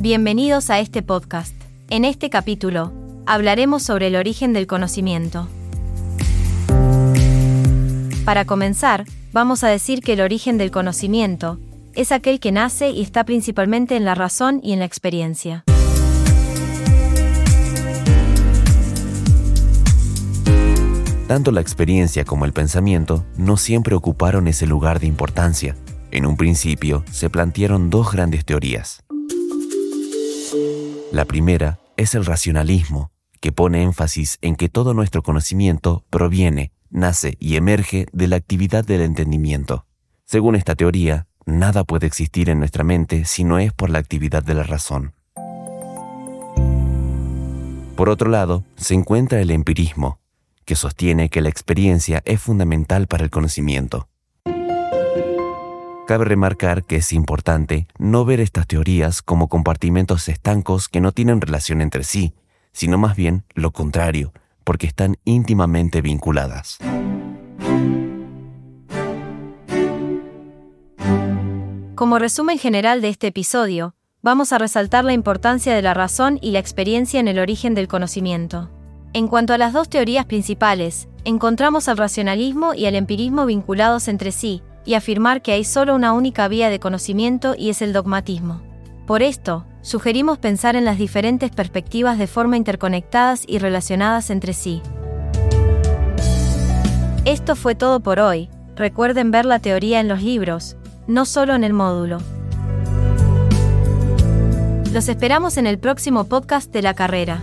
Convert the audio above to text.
Bienvenidos a este podcast. En este capítulo, hablaremos sobre el origen del conocimiento. Para comenzar, vamos a decir que el origen del conocimiento es aquel que nace y está principalmente en la razón y en la experiencia. Tanto la experiencia como el pensamiento no siempre ocuparon ese lugar de importancia. En un principio se plantearon dos grandes teorías. La primera es el racionalismo, que pone énfasis en que todo nuestro conocimiento proviene, nace y emerge de la actividad del entendimiento. Según esta teoría, nada puede existir en nuestra mente si no es por la actividad de la razón. Por otro lado, se encuentra el empirismo, que sostiene que la experiencia es fundamental para el conocimiento. Cabe remarcar que es importante no ver estas teorías como compartimentos estancos que no tienen relación entre sí, sino más bien lo contrario, porque están íntimamente vinculadas. Como resumen general de este episodio, vamos a resaltar la importancia de la razón y la experiencia en el origen del conocimiento. En cuanto a las dos teorías principales, encontramos al racionalismo y al empirismo vinculados entre sí, y afirmar que hay solo una única vía de conocimiento y es el dogmatismo. Por esto, sugerimos pensar en las diferentes perspectivas de forma interconectadas y relacionadas entre sí. Esto fue todo por hoy, recuerden ver la teoría en los libros, no solo en el módulo. Los esperamos en el próximo podcast de la carrera.